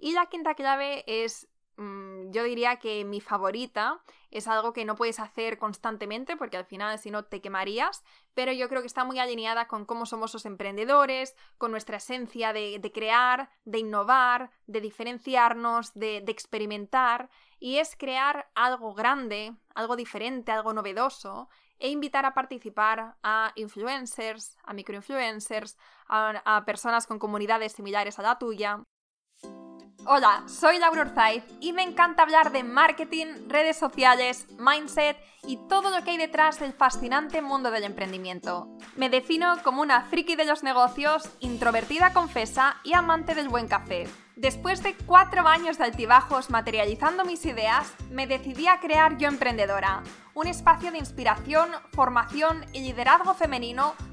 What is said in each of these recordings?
Y la quinta clave es Mm, yo diría que mi favorita es algo que no puedes hacer constantemente porque al final si no te quemarías, pero yo creo que está muy alineada con cómo somos los emprendedores, con nuestra esencia de, crear, de innovar, de diferenciarnos, de, experimentar, y es crear algo grande, algo diferente, algo novedoso, e invitar a participar a influencers, a microinfluencers, a personas con comunidades similares a la tuya, Hola, soy Laura Urzaiz y me encanta hablar de marketing, redes sociales, mindset y todo lo que hay detrás del fascinante mundo del emprendimiento. Me defino como una friki de los negocios, introvertida confesa y amante del buen café. Después de cuatro años de altibajos materializando mis ideas, me decidí a crear Yo Emprendedora, un espacio de inspiración, formación y liderazgo femenino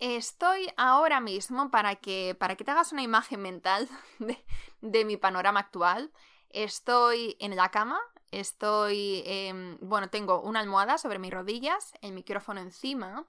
Estoy ahora mismo, para que, para que te hagas una imagen mental de, mi panorama actual, estoy en la cama, estoy, em, bueno, tengo una almohada sobre mis rodillas, el micrófono encima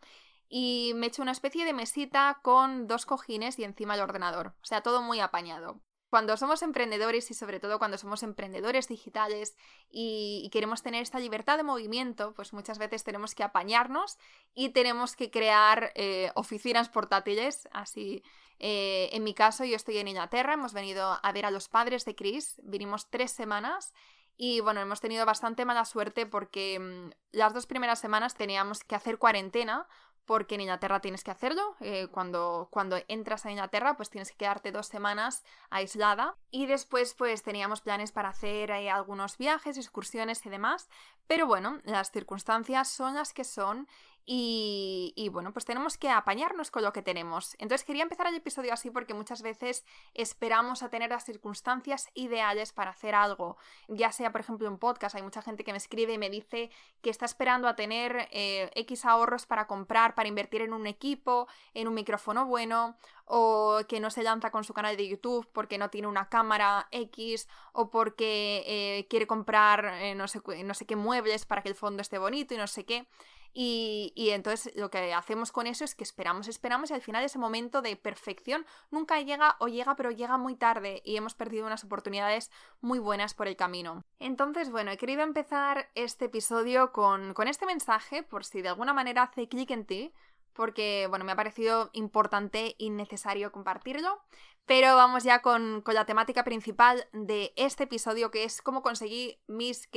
y me he hecho una especie de mesita con dos cojines y encima el ordenador, o sea, todo muy apañado. Cuando somos emprendedores y sobre todo cuando somos emprendedores digitales y, queremos tener esta libertad de movimiento, pues muchas veces tenemos que apañarnos y tenemos que crear eh, oficinas portátiles. Así, eh, en mi caso, yo estoy en Inglaterra, hemos venido a ver a los padres de Chris, vinimos tres semanas y bueno, hemos tenido bastante mala suerte porque mm, las dos primeras semanas teníamos que hacer cuarentena porque en Inglaterra tienes que hacerlo. Eh, cuando, cuando entras a Inglaterra, pues tienes que quedarte dos semanas aislada. Y después, pues teníamos planes para hacer eh, algunos viajes, excursiones y demás. Pero bueno, las circunstancias son las que son y, bueno, pues tenemos que apañarnos con lo que tenemos. Entonces quería empezar el episodio así porque muchas veces esperamos a tener las circunstancias ideales para hacer algo. Ya sea, por ejemplo, un podcast, hay mucha gente que me escribe y me dice que está esperando a tener eh, X ahorros para comprar, para invertir en un equipo, en un micrófono bueno, o que no se lanza con su canal de YouTube porque no tiene una cámara X, o porque eh, quiere comprar eh, no, sé, no sé qué muebles para que el fondo esté bonito y no sé qué. Y, entonces lo que hacemos con eso es que esperamos, esperamos y al final ese momento de perfección nunca llega o llega pero llega muy tarde y hemos perdido unas oportunidades muy buenas por el camino. Entonces, bueno, he querido empezar este episodio con, con este mensaje por si de alguna manera hace clic en ti, porque, bueno, me ha parecido importante y necesario compartirlo. Pero vamos ya con, con, la temática principal de este episodio, que es cómo conseguir mis,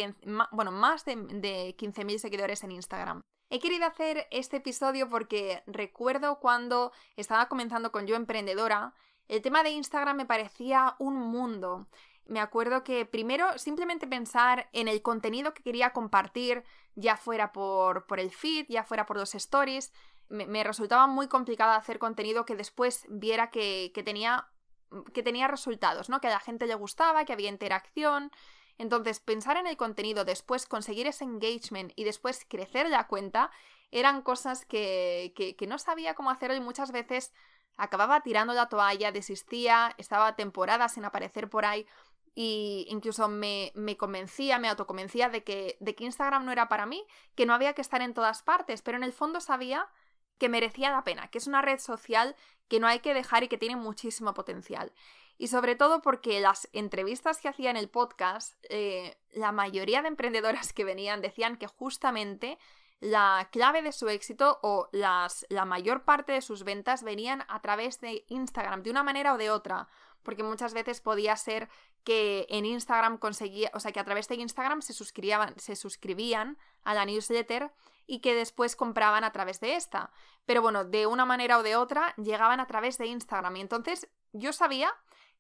bueno, más de, de 15.000 seguidores en Instagram. He querido hacer este episodio porque recuerdo cuando estaba comenzando con Yo Emprendedora, el tema de Instagram me parecía un mundo. Me acuerdo que primero simplemente pensar en el contenido que quería compartir, ya fuera por, por el feed, ya fuera por los stories, me, resultaba muy complicado hacer contenido que después viera que, que, tenía, que tenía resultados, ¿no? Que a la gente le gustaba, que había interacción. Entonces, pensar en el contenido, después conseguir ese engagement y después crecer la cuenta, eran cosas que, que, no sabía cómo hacer y muchas veces acababa tirando la toalla, desistía, estaba temporada sin aparecer por ahí y incluso me, me, convencía, me autoconvencía de que, de que Instagram no era para mí, que no había que estar en todas partes, pero en el fondo sabía que merecía la pena, que es una red social que no hay que dejar y que tiene muchísimo potencial. Y sobre todo porque las entrevistas que hacía en el podcast, eh, la mayoría de emprendedoras que venían decían que justamente la clave de su éxito o las, la mayor parte de sus ventas venían a través de Instagram, de una manera o de otra. Porque muchas veces podía ser que en Instagram conseguía, o sea, que a través de Instagram se suscribían, se suscribían a la newsletter y que después compraban a través de esta. Pero bueno, de una manera o de otra llegaban a través de Instagram. Y entonces yo sabía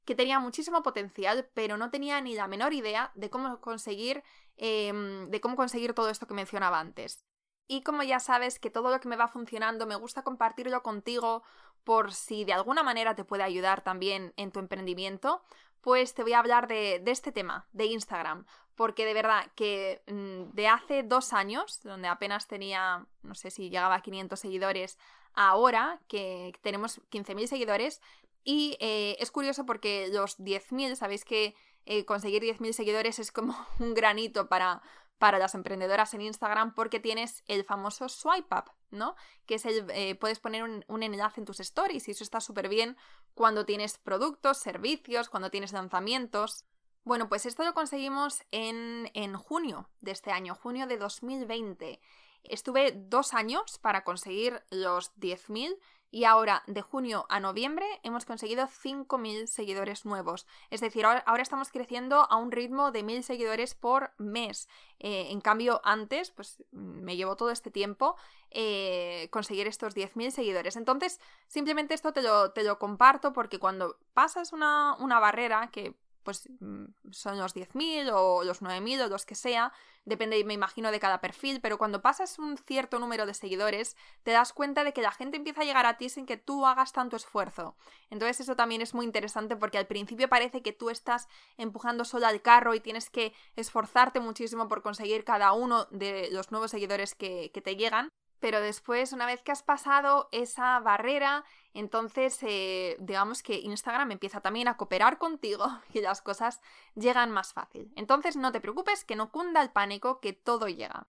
que tenía muchísimo potencial, pero no tenía ni la menor idea de cómo conseguir, em, de cómo conseguir todo esto que mencionaba antes. Y como ya sabes que todo lo que me va funcionando me gusta compartirlo contigo por si de alguna manera te puede ayudar también en tu emprendimiento, pues te voy a hablar de, este tema, de Instagram, porque de verdad que mm, de hace dos años, donde apenas tenía, no sé si llegaba a 500 seguidores, ahora que tenemos 15.000 seguidores, y eh, es curioso porque los 10.000, sabéis que eh, conseguir 10.000 seguidores es como un granito para, para las emprendedoras en Instagram porque tienes el famoso swipe up, ¿no? Que es el, eh, puedes poner un, enlace en tus stories y eso está súper bien cuando tienes productos, servicios, cuando tienes lanzamientos. Bueno, pues esto lo conseguimos en, en junio de este año, junio de 2020. Estuve dos años para conseguir los 10.000 y ahora de junio a noviembre hemos conseguido 5.000 seguidores nuevos. Es decir, ahora, estamos creciendo a un ritmo de 1.000 seguidores por mes. Eh, en cambio, antes, pues me llevó todo este tiempo eh, conseguir estos 10.000 seguidores. Entonces, simplemente esto te lo, te lo comparto porque cuando pasas una, una barrera que pues mm, son los 10.000 o los 9.000 o los que sea, depende, me imagino, de cada perfil, pero cuando pasas un cierto número de seguidores, te das cuenta de que la gente empieza a llegar a ti sin que tú hagas tanto esfuerzo. Entonces eso también es muy interesante porque al principio parece que tú estás empujando sola al carro y tienes que esforzarte muchísimo por conseguir cada uno de los nuevos seguidores que, que te llegan, pero después, una vez que has pasado esa barrera, entonces eh, digamos que Instagram empieza también a cooperar contigo y las cosas llegan más fácil. Entonces no te preocupes, que no cunda el pánico, que todo llega.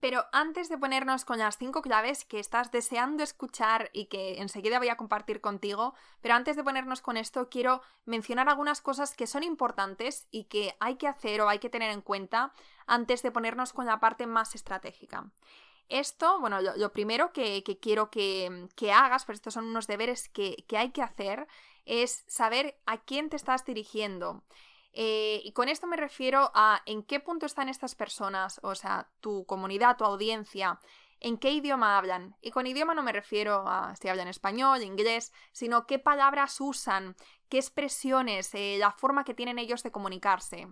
Pero antes de ponernos con las cinco claves que estás deseando escuchar y que enseguida voy a compartir contigo, pero antes de ponernos con esto quiero mencionar algunas cosas que son importantes y que hay que hacer o hay que tener en cuenta antes de ponernos con la parte más estratégica. Esto, bueno, lo, primero que, quiero que, hagas, pues estos son unos deberes que, hay que hacer, es saber a quién te estás dirigiendo. Eh, y con esto me refiero a en qué punto están estas personas, o sea, tu comunidad, tu audiencia, en qué idioma hablan. Y con idioma no me refiero a si hablan español, inglés, sino qué palabras usan, qué expresiones, eh, la forma que tienen ellos de comunicarse.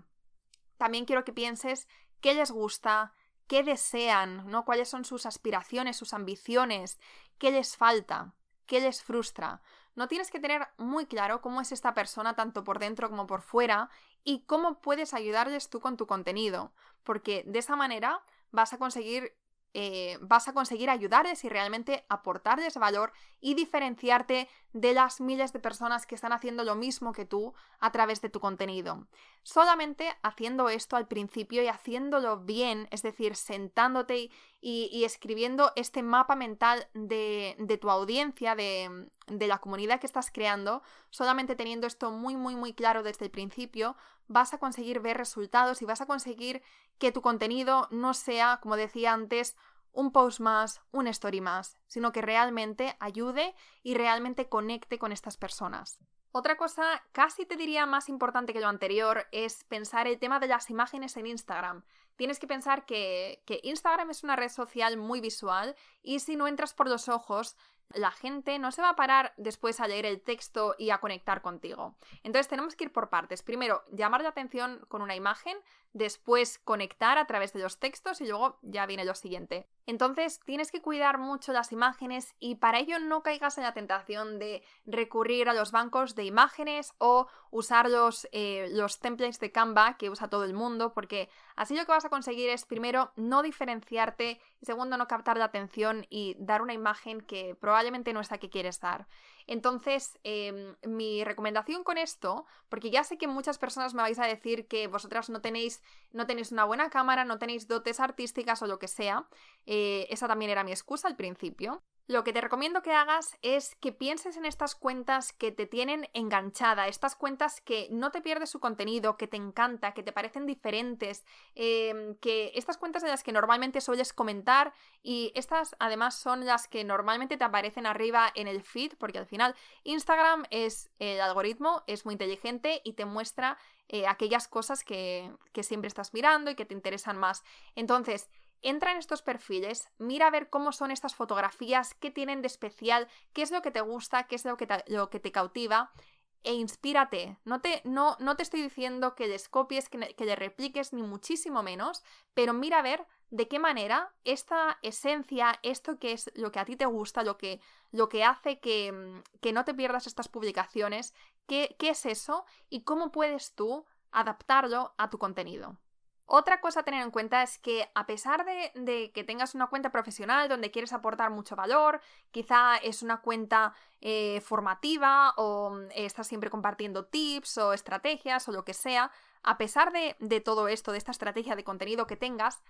También quiero que pienses qué les gusta, qué desean, ¿no? cuáles son sus aspiraciones, sus ambiciones, qué les falta, qué les frustra. No tienes que tener muy claro cómo es esta persona tanto por dentro como por fuera y cómo puedes ayudarles tú con tu contenido, porque de esa manera vas a conseguir eh, vas a conseguir ayudarles y realmente aportarles valor y diferenciarte de las miles de personas que están haciendo lo mismo que tú a través de tu contenido. Solamente haciendo esto al principio y haciéndolo bien, es decir, sentándote y, escribiendo este mapa mental de, tu audiencia, de, de la comunidad que estás creando, solamente teniendo esto muy, muy, muy claro desde el principio, vas a conseguir ver resultados y vas a conseguir que tu contenido no sea, como decía antes, un post más, un story más, sino que realmente ayude y realmente conecte con estas personas. Otra cosa casi te diría más importante que lo anterior es pensar el tema de las imágenes en Instagram. Tienes que pensar que, que, Instagram es una red social muy visual y si no entras por los ojos, la gente no se va a parar después a leer el texto y a conectar contigo. Entonces tenemos que ir por partes. Primero, llamar la atención con una imagen, después conectar a través de los textos y luego ya viene lo siguiente. Entonces tienes que cuidar mucho las imágenes y para ello no caigas en la tentación de recurrir a los bancos de imágenes o usar los, eh, los templates de Canva que usa todo el mundo porque así lo que vas a conseguir es primero no diferenciarte segundo no captar la atención y dar una imagen que probablemente no es la que quieres dar. Entonces, em, mi recomendación con esto, porque ya sé que muchas personas me vais a decir que vosotras no tenéis, no tenéis una buena cámara, no tenéis dotes artísticas o lo que sea, eh, esa también era mi excusa al principio. Lo que te recomiendo que hagas es que pienses en estas cuentas que te tienen enganchada, estas cuentas que no te pierdes su contenido, que te encanta, que te parecen diferentes, em, que estas cuentas de las que normalmente sueles comentar y estas además son las que normalmente te aparecen arriba en el feed, porque al final Instagram es el algoritmo, es muy inteligente y te muestra eh, aquellas cosas que, que siempre estás mirando y que te interesan más. Entonces, entra en estos perfiles, mira a ver cómo son estas fotografías, qué tienen de especial, qué es lo que te gusta, qué es lo que te, lo que te cautiva e inspírate. No te, no, no te estoy diciendo que les copies, que, que le repliques, ni muchísimo menos, pero mira a ver de qué manera esta esencia, esto que es lo que a ti te gusta, lo que, lo que hace que, que no te pierdas estas publicaciones, qué, qué es eso y cómo puedes tú adaptarlo a tu contenido. Otra cosa a tener en cuenta es que a pesar de, que tengas una cuenta profesional donde quieres aportar mucho valor, quizá es una cuenta eh, formativa o eh, estás siempre compartiendo tips o estrategias o lo que sea, a pesar de todo esto, de esta estrategia de contenido que tengas,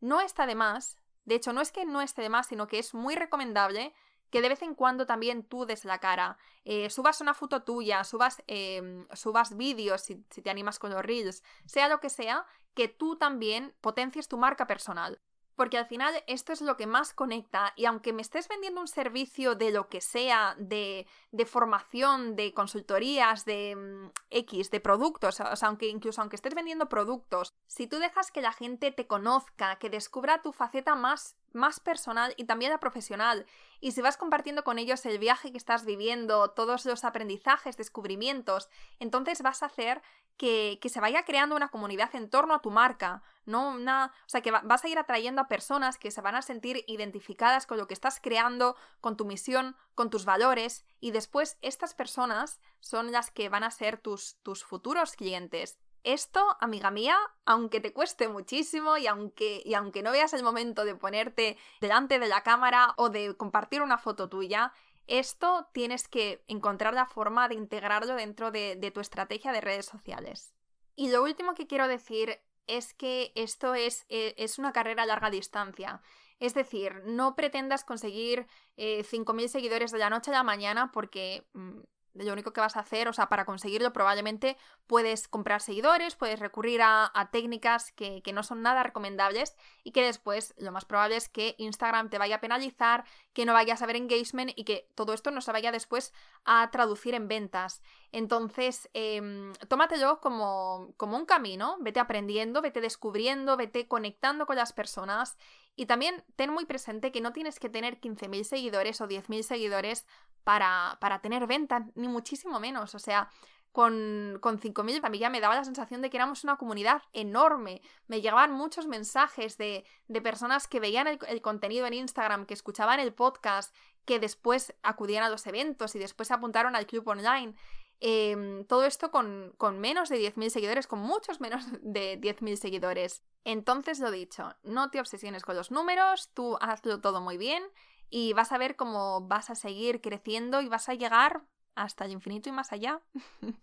no está de más, de hecho no es que no esté de más, sino que es muy recomendable que de vez en cuando también tú des la cara, eh, subas una foto tuya, subas, em, subas vídeos si, si te animas con los reels, sea lo que sea, que tú también potencies tu marca personal. Porque al final esto es lo que más conecta y aunque me estés vendiendo un servicio de lo que sea, de, de formación, de consultorías, de mm, X, de productos, aunque incluso aunque estés vendiendo productos, si tú dejas que la gente te conozca, que descubra tu faceta más más personal y también la profesional. Y si vas compartiendo con ellos el viaje que estás viviendo, todos los aprendizajes, descubrimientos, entonces vas a hacer que, se vaya creando una comunidad en torno a tu marca, ¿no? Una, o sea, que vas a ir atrayendo a personas que se van a sentir identificadas con lo que estás creando, con tu misión, con tus valores, y después estas personas son las que van a ser tus, tus futuros clientes. Esto, amiga mía, aunque te cueste muchísimo y aunque, y aunque no veas el momento de ponerte delante de la cámara o de compartir una foto tuya, esto tienes que encontrar la forma de integrarlo dentro de, tu estrategia de redes sociales. Y lo último que quiero decir es que esto es, e, es una carrera a larga distancia. Es decir, no pretendas conseguir 5.000 eh, seguidores de la noche a la mañana porque mm, lo único que vas a hacer, o sea, para conseguirlo probablemente puedes comprar seguidores, puedes recurrir a, técnicas que, no son nada recomendables y que después lo más probable es que Instagram te vaya a penalizar, que no vayas a ver engagement y que todo esto no se vaya después a traducir en ventas. Entonces, eh, tómatelo como, como un camino, vete aprendiendo, vete descubriendo, vete conectando con las personas y también ten muy presente que no tienes que tener 15.000 seguidores o 10.000 seguidores para, para tener ventas, ni muchísimo menos. O sea, con, con 5.000 a mí ya me daba la sensación de que éramos una comunidad enorme. Me llegaban muchos mensajes de, de personas que veían el, contenido en Instagram, que escuchaban el podcast, que después acudían a los eventos y después apuntaron al club online. Em, todo esto con, con menos de 10.000 seguidores, con muchos menos de 10.000 seguidores. Entonces, lo dicho, no te obsesiones con los números, tú hazlo todo muy bien y vas a ver cómo vas a seguir creciendo y vas a llegar hasta el infinito y más allá.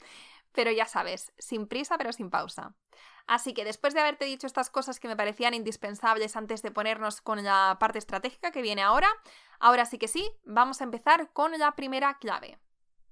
pero ya sabes, sin prisa pero sin pausa. Así que después de haberte dicho estas cosas que me parecían indispensables antes de ponernos con la parte estratégica que viene ahora, ahora sí que sí, vamos a empezar con la primera clave.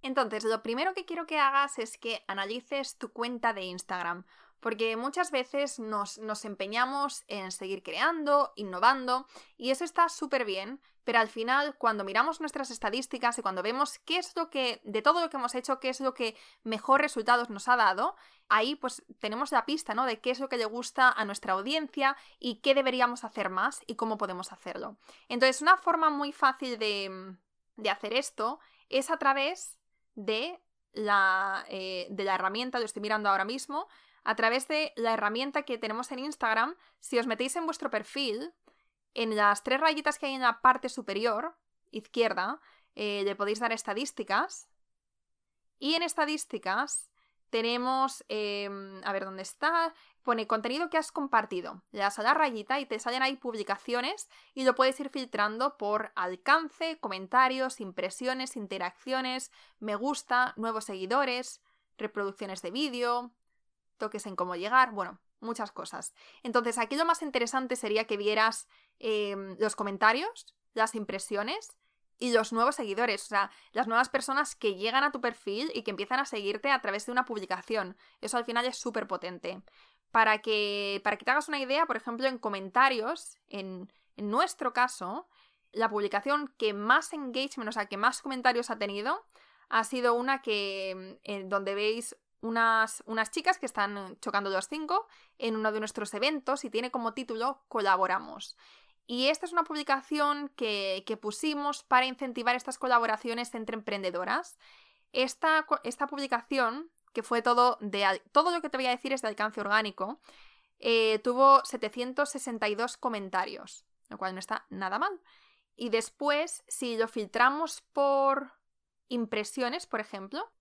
Entonces, lo primero que quiero que hagas es que analices tu cuenta de Instagram, porque muchas veces nos, nos empeñamos en seguir creando, innovando, y eso está súper bien, pero al final, cuando miramos nuestras estadísticas y cuando vemos qué es lo que, de todo lo que hemos hecho, qué es lo que mejor resultados nos ha dado, ahí pues tenemos la pista, ¿no? De qué es lo que le gusta a nuestra audiencia y qué deberíamos hacer más y cómo podemos hacerlo. Entonces, una forma muy fácil de, de hacer esto es a través de la, eh, de la herramienta, lo estoy mirando ahora mismo, a través de la herramienta que tenemos en Instagram, si os metéis en vuestro perfil, en las tres rayitas que hay en la parte superior, izquierda, eh, le podéis dar estadísticas. Y en estadísticas tenemos, em, a ver dónde está, pone contenido que has compartido. Le das a la rayita y te salen ahí publicaciones y lo puedes ir filtrando por alcance, comentarios, impresiones, interacciones, me gusta, nuevos seguidores, reproducciones de vídeo, toques en cómo llegar, bueno, muchas cosas. Entonces aquí lo más interesante sería que vieras em, los comentarios, las impresiones y los nuevos seguidores, o sea, las nuevas personas que llegan a tu perfil y que empiezan a seguirte a través de una publicación. Eso al final es súper potente. Para que, para que te hagas una idea, por ejemplo, en comentarios, en, en nuestro caso, la publicación que más engagement, o sea, que más comentarios ha tenido, ha sido una que, en donde veis unas, unas chicas que están chocando los cinco en uno de nuestros eventos y tiene como título Colaboramos. Y esta es una publicación que, pusimos para incentivar estas colaboraciones entre emprendedoras. Esta, esta, publicación, que fue todo de... Todo lo que te voy a decir es de alcance orgánico, eh, tuvo 762 comentarios, lo cual no está nada mal. Y después, si lo filtramos por impresiones, por ejemplo,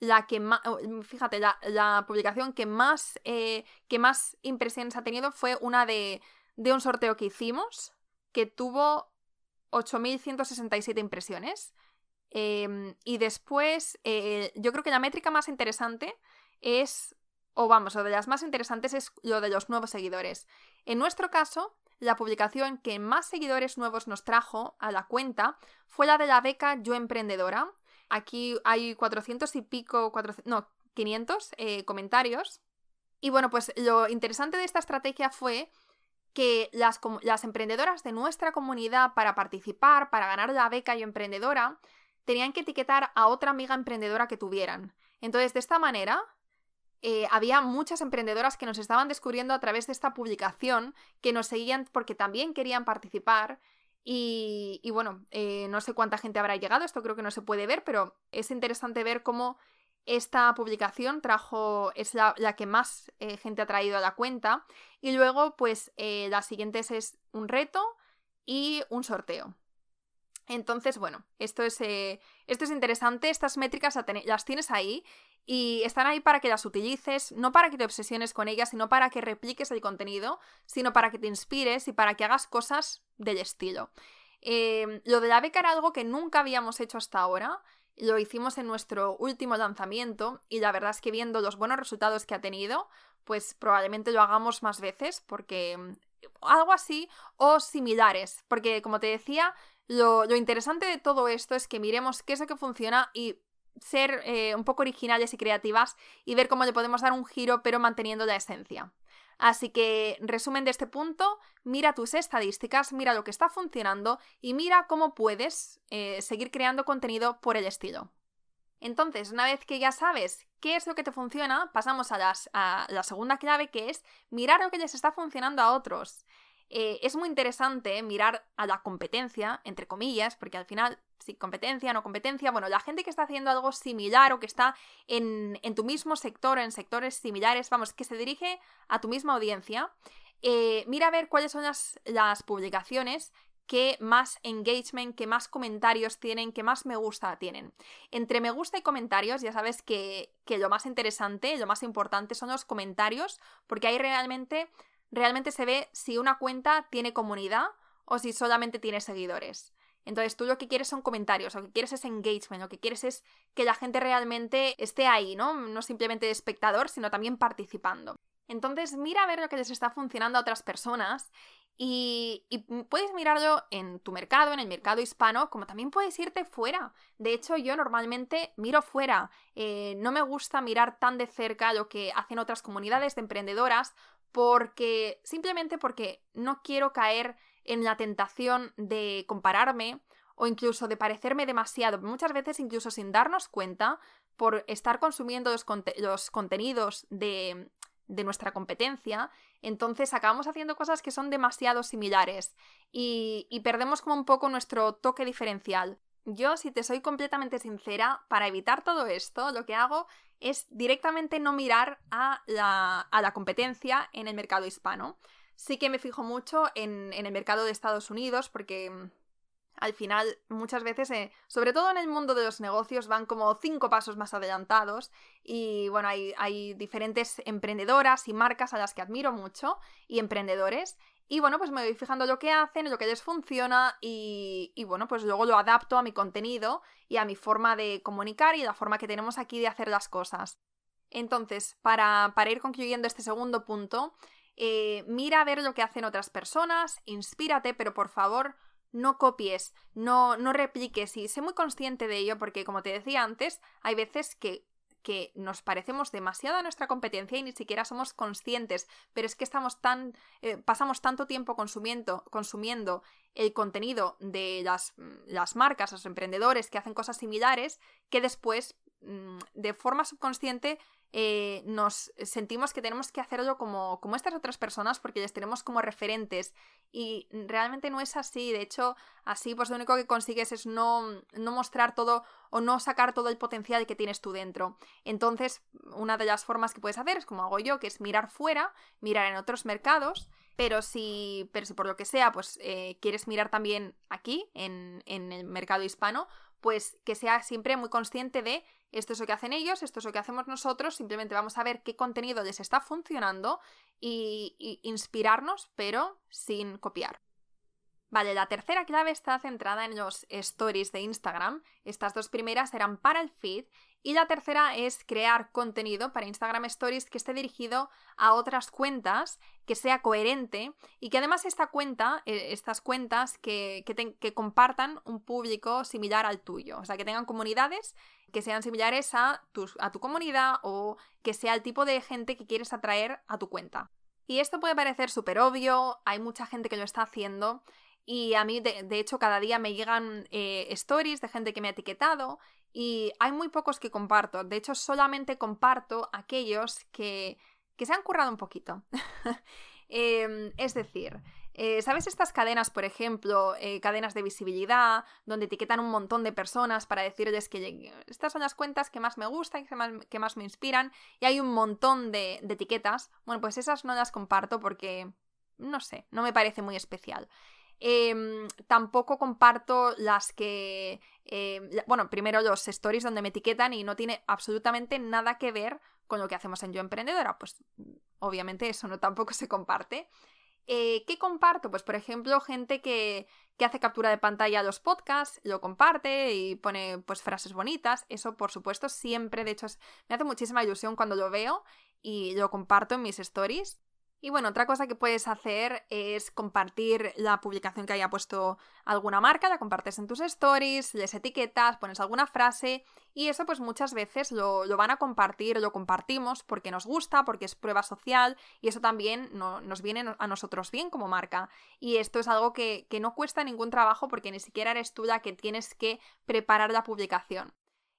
la que más, fíjate, la, publicación que más, eh, que más impresiones ha tenido fue una de, de un sorteo que hicimos, que tuvo 8.167 impresiones. Em, y después, eh, yo creo que la métrica más interesante es, o vamos, o de las más interesantes es lo de los nuevos seguidores. En nuestro caso, la publicación que más seguidores nuevos nos trajo a la cuenta fue la de la beca Yo Emprendedora. Aquí hay 400 y pico, no, 500 eh, comentarios. Y bueno, pues lo interesante de esta estrategia fue que las, emprendedoras de nuestra comunidad para participar, para ganar la beca Yo Emprendedora, tenían que etiquetar a otra amiga emprendedora que tuvieran. Entonces, de esta manera, eh, había muchas emprendedoras que nos estaban descubriendo a través de esta publicación, que nos seguían porque también querían participar. Y, bueno, eh, no sé cuánta gente habrá llegado, esto creo que no se puede ver, pero es interesante ver cómo esta publicación trajo, es la, que más eh, gente ha traído a la cuenta. Y luego, pues, las siguientes es un reto y un sorteo. Entonces, bueno, esto es, eh, esto es interesante, estas métricas las tienes ahí y están ahí para que las utilices, no para que te obsesiones con ellas, sino para que repliques el contenido, sino para que te inspires y para que hagas cosas del estilo. Lo de la beca era algo que nunca habíamos hecho hasta ahora, lo hicimos en nuestro último lanzamiento y la verdad es que viendo los buenos resultados que ha tenido, pues probablemente lo hagamos más veces porque mm, algo así o similares, porque como te decía, lo, interesante de todo esto es que miremos qué es lo que funciona y ser eh, un poco originales y creativas y ver cómo le podemos dar un giro pero manteniendo la esencia. Así que, resumen de este punto, mira tus estadísticas, mira lo que está funcionando y mira cómo puedes eh, seguir creando contenido por el estilo. Entonces, una vez que ya sabes qué es lo que te funciona, pasamos a, a la segunda clave que es mirar lo que les está funcionando a otros. Eh, es muy interesante mirar a la competencia, entre comillas, porque al final, si competencia, no competencia, bueno, la gente que está haciendo algo similar o que está en, tu mismo sector, en sectores similares, vamos, que se dirige a tu misma audiencia, eh, mira a ver cuáles son las, las publicaciones que más engagement, que más comentarios tienen, que más me gusta tienen. Entre me gusta y comentarios, ya sabes que, que lo más interesante, lo más importante son los comentarios, porque ahí realmente realmente se ve si una cuenta tiene comunidad o si solamente tiene seguidores. Entonces tú lo que quieres son comentarios, lo que quieres es engagement, lo que quieres es que la gente realmente esté ahí, ¿no? No simplemente de espectador, sino también participando. Entonces mira a ver lo que les está funcionando a otras personas y, puedes mirarlo en tu mercado, en el mercado hispano, como también puedes irte fuera. De hecho, yo normalmente miro fuera. Eh, no me gusta mirar tan de cerca lo que hacen otras comunidades de emprendedoras porque simplemente porque no quiero caer en la tentación de compararme o incluso de parecerme demasiado, muchas veces incluso sin darnos cuenta, por estar consumiendo los, contenidos de, nuestra competencia, entonces acabamos haciendo cosas que son demasiado similares y, y perdemos como un poco nuestro toque diferencial. Yo, si te soy completamente sincera, para evitar todo esto, lo que hago es directamente no mirar a la, competencia en el mercado hispano. Sí que me fijo mucho en, el mercado de Estados Unidos porque mm, al final muchas veces, eh, sobre todo en el mundo de los negocios, van como cinco pasos más adelantados y bueno, hay, hay diferentes emprendedoras y marcas a las que admiro mucho y emprendedores y bueno, pues me voy fijando lo que hacen, lo que les funciona y, y, bueno, pues luego lo adapto a mi contenido y a mi forma de comunicar y la forma que tenemos aquí de hacer las cosas. Entonces, para, para ir concluyendo este segundo punto, eh, mira a ver lo que hacen otras personas, inspírate, pero por favor no copies, no, no repliques y sé muy consciente de ello porque como te decía antes, hay veces que que nos parecemos demasiado a nuestra competencia y ni siquiera somos conscientes, pero es que estamos tan, eh, pasamos tanto tiempo consumiendo, consumiendo el contenido de las, las marcas, los emprendedores que hacen cosas similares, que después, mm, de forma subconsciente, eh, nos sentimos que tenemos que hacerlo como, como estas otras personas porque les tenemos como referentes y realmente no es así. De hecho, así pues lo único que consigues es no, no mostrar todo o no sacar todo el potencial que tienes tú dentro. Entonces, una de las formas que puedes hacer es como hago yo, que es mirar fuera, mirar en otros mercados. Pero si, pero si por lo que sea, pues eh, quieres mirar también aquí, en, en el mercado hispano, pues que sea siempre muy consciente de esto es lo que hacen ellos, esto es lo que hacemos nosotros, simplemente vamos a ver qué contenido les está funcionando y, y inspirarnos, pero sin copiar. Vale, la tercera clave está centrada en los stories de Instagram. Estas dos primeras eran para el feed y la tercera es crear contenido para Instagram Stories que esté dirigido a otras cuentas, que sea coherente y que además esta cuenta, eh, estas cuentas que, que, compartan un público similar al tuyo. O sea, que tengan comunidades que sean similares a tu, a tu comunidad o que sea el tipo de gente que quieres atraer a tu cuenta. Y esto puede parecer súper obvio, hay mucha gente que lo está haciendo, y a mí, de, hecho, cada día me llegan eh, stories de gente que me ha etiquetado y hay muy pocos que comparto. De hecho, solamente comparto aquellos que, que se han currado un poquito. Em, es decir, eh, ¿sabes estas cadenas, por ejemplo, eh, cadenas de visibilidad, donde etiquetan un montón de personas para decirles que estas son las cuentas que más me gustan, que más, que más me inspiran, y hay un montón de, etiquetas? Bueno, pues esas no las comparto porque, no sé, no me parece muy especial. Em, tampoco comparto las que. Em, bueno, primero los stories donde me etiquetan y no tiene absolutamente nada que ver con lo que hacemos en Yo Emprendedora. Pues obviamente eso no tampoco se comparte. Eh, ¿Qué comparto? Pues por ejemplo, gente que, que, hace captura de pantalla a los podcasts, lo comparte y pone pues frases bonitas. Eso, por supuesto, siempre, de hecho, me hace muchísima ilusión cuando lo veo y lo comparto en mis stories. Y bueno, otra cosa que puedes hacer es compartir la publicación que haya puesto alguna marca, la compartes en tus stories, les etiquetas, pones alguna frase y eso pues muchas veces lo, van a compartir, lo compartimos porque nos gusta, porque es prueba social y eso también nos viene a nosotros bien como marca. Y esto es algo que, que no cuesta ningún trabajo porque ni siquiera eres tú la que tienes que preparar la publicación.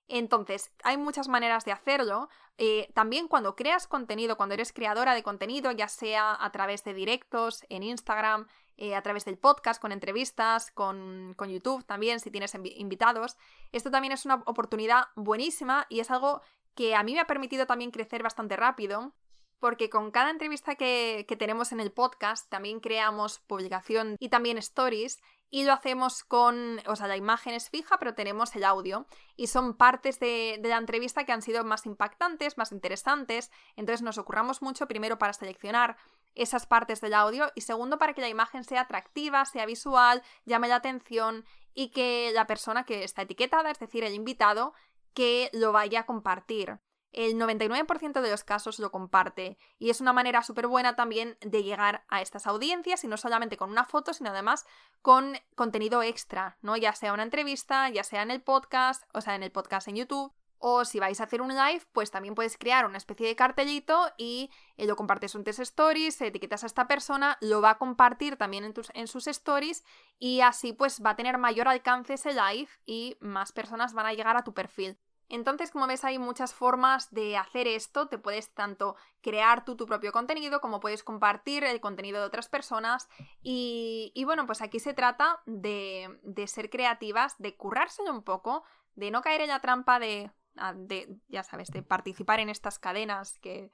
Entonces, hay muchas maneras de hacerlo. Eh, también cuando creas contenido, cuando eres creadora de contenido, ya sea a través de directos en Instagram, eh, a través del podcast, con entrevistas, con, con YouTube también, si tienes invitados, esto también es una oportunidad buenísima y es algo que a mí me ha permitido también crecer bastante rápido porque con cada entrevista que, tenemos en el podcast también creamos publicación y también stories y lo hacemos con, o sea, la imagen es fija, pero tenemos el audio. Y son partes de, de, la entrevista que han sido más impactantes, más interesantes, entonces nos ocurramos mucho primero para seleccionar esas partes del audio y segundo para que la imagen sea atractiva, sea visual, llame la atención y que la persona que está etiquetada, es decir, el invitado, que lo vaya a compartir el 99% de los casos lo comparte y es una manera súper buena también de llegar a estas audiencias y no solamente con una foto, sino además con contenido extra, ¿no? Ya sea una entrevista, ya sea en el podcast, o sea, en el podcast en YouTube. O si vais a hacer un live, pues también puedes crear una especie de cartelito y eh, lo compartes en tus stories, etiquetas a esta persona, lo va a compartir también en, tus, en sus stories y así pues va a tener mayor alcance ese live y más personas van a llegar a tu perfil. Entonces, como ves, hay muchas formas de hacer esto. Te puedes tanto crear tú tu propio contenido como puedes compartir el contenido de otras personas. Y, bueno, pues aquí se trata de, de, ser creativas, de currárselo un poco, de no caer en la trampa de, ah, de, ya sabes, de participar en estas cadenas que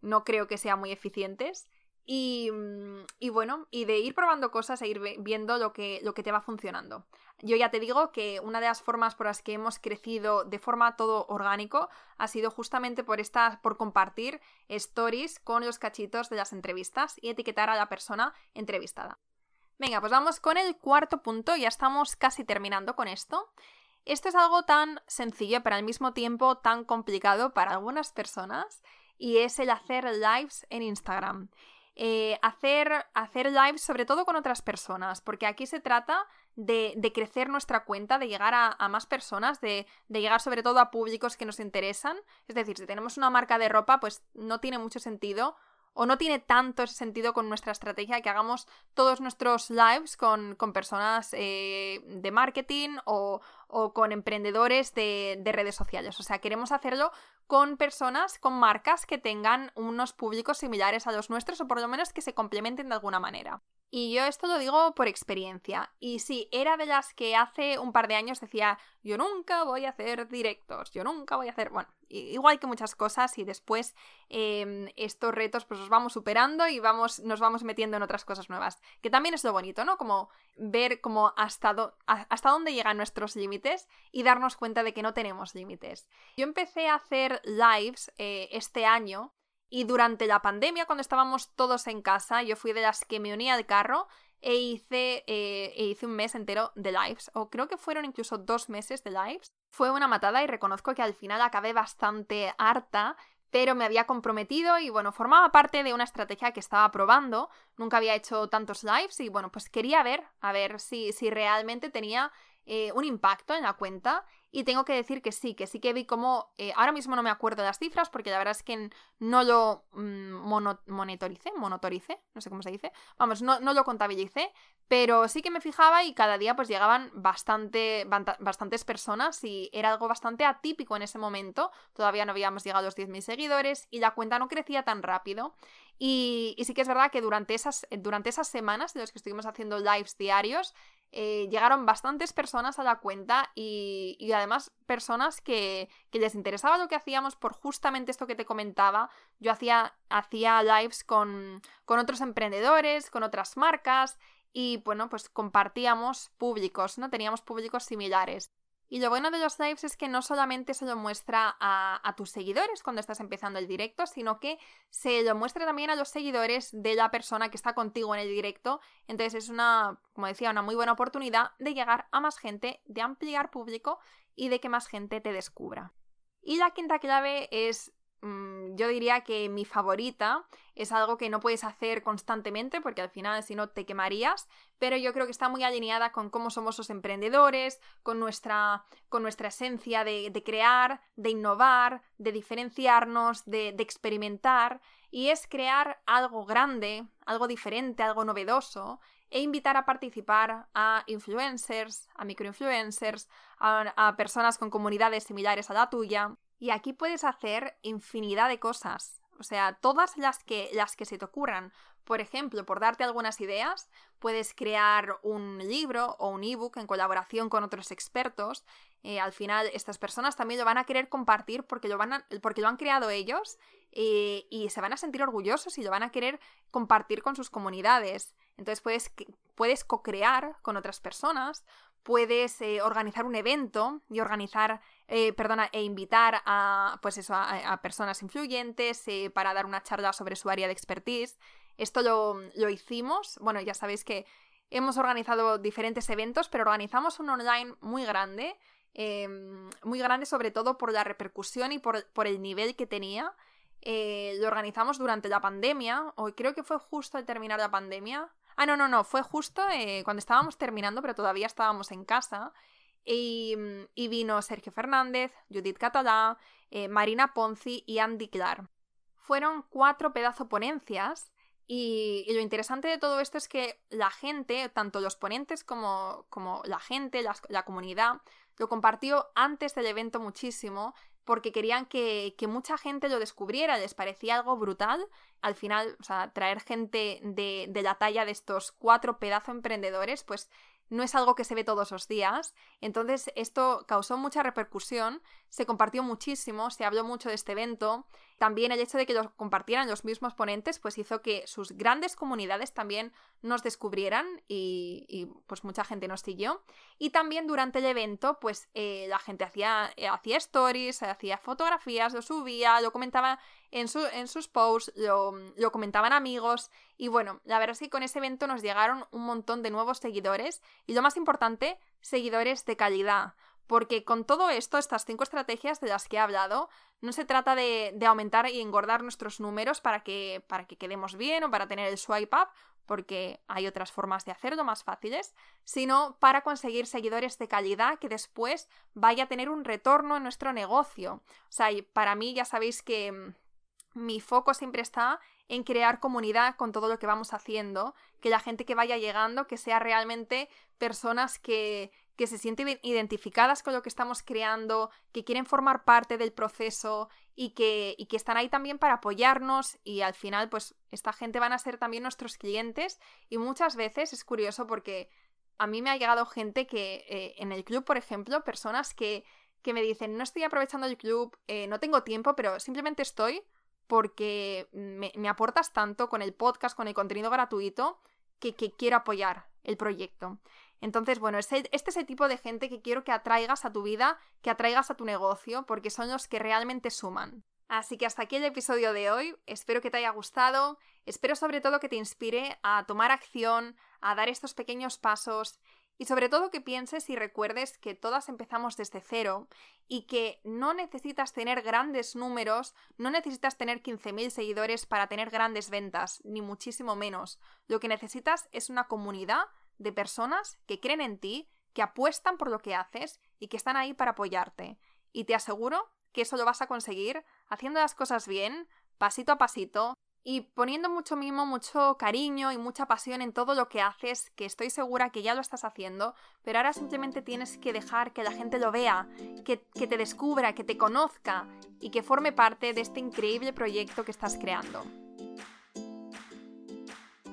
no creo que sean muy eficientes. Y, y, bueno, y de ir probando cosas e ir viendo lo que, lo que te va funcionando. Yo ya te digo que una de las formas por las que hemos crecido de forma todo orgánico ha sido justamente por por compartir stories con los cachitos de las entrevistas y etiquetar a la persona entrevistada. Venga, pues vamos con el cuarto punto, ya estamos casi terminando con esto. Esto es algo tan sencillo, pero al mismo tiempo tan complicado para algunas personas, y es el hacer lives en Instagram. Eh, hacer, hacer lives sobre todo con otras personas, porque aquí se trata de, de crecer nuestra cuenta, de llegar a, más personas, de, de, llegar sobre todo a públicos que nos interesan. Es decir, si tenemos una marca de ropa, pues no tiene mucho sentido o no tiene tanto ese sentido con nuestra estrategia que hagamos todos nuestros lives con, personas eh, de marketing o, o con emprendedores de, de, redes sociales. O sea, queremos hacerlo con personas, con marcas que tengan unos públicos similares a los nuestros o por lo menos que se complementen de alguna manera. Y yo esto lo digo por experiencia. Y sí, era de las que hace un par de años decía, yo nunca voy a hacer directos, yo nunca voy a hacer... Bueno, igual que muchas cosas y después em, estos retos pues los vamos superando y vamos, nos vamos metiendo en otras cosas nuevas. Que también es lo bonito, ¿no? Como ver como hasta, hasta dónde llegan nuestros límites y darnos cuenta de que no tenemos límites. Yo empecé a hacer lives eh, este año y durante la pandemia, cuando estábamos todos en casa, yo fui de las que me uní al carro e hice, eh, e hice un mes entero de lives, o creo que fueron incluso dos meses de lives. Fue una matada y reconozco que al final acabé bastante harta, pero me había comprometido y bueno, formaba parte de una estrategia que estaba probando. Nunca había hecho tantos lives y bueno, pues quería ver, a ver si, si realmente tenía eh, un impacto en la cuenta y tengo que decir que sí, que sí que vi como, eh, ahora mismo no me acuerdo de las cifras porque la verdad es que no lo mm, monitoricé, no sé cómo se dice, vamos, no, no, lo contabilicé, pero sí que me fijaba y cada día pues llegaban bastante, bastantes personas y era algo bastante atípico en ese momento, todavía no habíamos llegado a los 10.000 seguidores y la cuenta no crecía tan rápido y, sí que es verdad que durante esas, durante esas semanas de los que estuvimos haciendo lives diarios, eh, llegaron bastantes personas a la cuenta y, además personas que, les interesaba lo que hacíamos por justamente esto que te comentaba. Yo hacía, hacía lives con, con otros emprendedores, con otras marcas y bueno, pues compartíamos públicos, ¿no? Teníamos públicos similares. Y lo bueno de los lives es que no solamente se lo muestra a, tus seguidores cuando estás empezando el directo, sino que se lo muestra también a los seguidores de la persona que está contigo en el directo. Entonces es una, como decía, una muy buena oportunidad de llegar a más gente, de ampliar público y de que más gente te descubra. Y la quinta clave es Mm, yo diría que mi favorita es algo que no puedes hacer constantemente porque al final si no te quemarías, pero yo creo que está muy alineada con cómo somos los emprendedores, con nuestra, con nuestra esencia de, crear, de innovar, de diferenciarnos, de, experimentar, y es crear algo grande, algo diferente, algo novedoso, e invitar a participar a influencers, a microinfluencers, a, a personas con comunidades similares a la tuya, y aquí puedes hacer infinidad de cosas. O sea, todas las que, las que se te ocurran. Por ejemplo, por darte algunas ideas, puedes crear un libro o un ebook en colaboración con otros expertos. Eh, al final, estas personas también lo van a querer compartir porque lo, van porque lo han creado ellos eh, y se van a sentir orgullosos y lo van a querer compartir con sus comunidades. Entonces puedes, puedes co-crear con otras personas, puedes eh, organizar un evento y organizar, eh, perdona, e invitar a, pues eso, a, personas influyentes eh, para dar una charla sobre su área de expertise. Esto lo, lo, hicimos, bueno, ya sabéis que hemos organizado diferentes eventos, pero organizamos un online muy grande, muy grande sobre todo por la repercusión y por, por el nivel que tenía. lo organizamos durante la pandemia, o creo que fue justo al terminar la pandemia, Ah, no, no, no, fue justo eh, cuando estábamos terminando, pero todavía estábamos en casa. Y, vino Sergio Fernández, Judith Catalá, eh, Marina Ponzi y Andy Clark. Fueron cuatro pedazo ponencias y, lo interesante de todo esto es que la gente, tanto los ponentes como, como la gente, la comunidad, lo compartió antes del evento muchísimo porque querían que, mucha gente lo descubriera, les parecía algo brutal. Al final, o sea, traer gente de, de la talla de estos cuatro pedazos emprendedores, pues no es algo que se ve todos los días. Entonces, esto causó mucha repercusión, se compartió muchísimo, se habló mucho de este evento. También el hecho de que lo compartieran los mismos ponentes, pues hizo que sus grandes comunidades también nos descubrieran y, pues mucha gente nos siguió. Y también durante el evento, pues eh, la gente hacía, eh, hacía stories, hacía fotografías, lo subía, lo comentaba en, en sus posts, lo, lo comentaban amigos. Y bueno, la verdad es que con ese evento nos llegaron un montón de nuevos seguidores y lo más importante, seguidores de calidad. Porque con todo esto, estas cinco estrategias de las que he hablado, no se trata de, aumentar y engordar nuestros números para que, para que quedemos bien o para tener el swipe up, porque hay otras formas de hacerlo más fáciles, sino para conseguir seguidores de calidad que después vaya a tener un retorno en nuestro negocio. O sea, para mí ya sabéis que mi foco siempre está en crear comunidad con todo lo que vamos haciendo, que la gente que vaya llegando, que sea realmente personas que, que se sienten identificadas con lo que estamos creando, que quieren formar parte del proceso y que, y que están ahí también para apoyarnos y al final pues esta gente van a ser también nuestros clientes. Y muchas veces es curioso porque a mí me ha llegado gente que eh, en el club, por ejemplo, personas que, que, me dicen no estoy aprovechando el club, eh, no tengo tiempo, pero simplemente estoy porque me, aportas tanto con el podcast, con el contenido gratuito, que, que quiero apoyar el proyecto. Entonces, bueno, este es el tipo de gente que quiero que atraigas a tu vida, que atraigas a tu negocio, porque son los que realmente suman. Así que hasta aquí el episodio de hoy. Espero que te haya gustado. Espero sobre todo que te inspire a tomar acción, a dar estos pequeños pasos y sobre todo que pienses y recuerdes que todas empezamos desde cero y que no necesitas tener grandes números, no necesitas tener 15.000 seguidores para tener grandes ventas, ni muchísimo menos. Lo que necesitas es una comunidad de personas que creen en ti, que apuestan por lo que haces y que están ahí para apoyarte. Y te aseguro que eso lo vas a conseguir haciendo las cosas bien, pasito a pasito, y poniendo mucho mimo, mucho cariño y mucha pasión en todo lo que haces, que estoy segura que ya lo estás haciendo, pero ahora simplemente tienes que dejar que la gente lo vea, que, que, te descubra, que te conozca y que forme parte de este increíble proyecto que estás creando.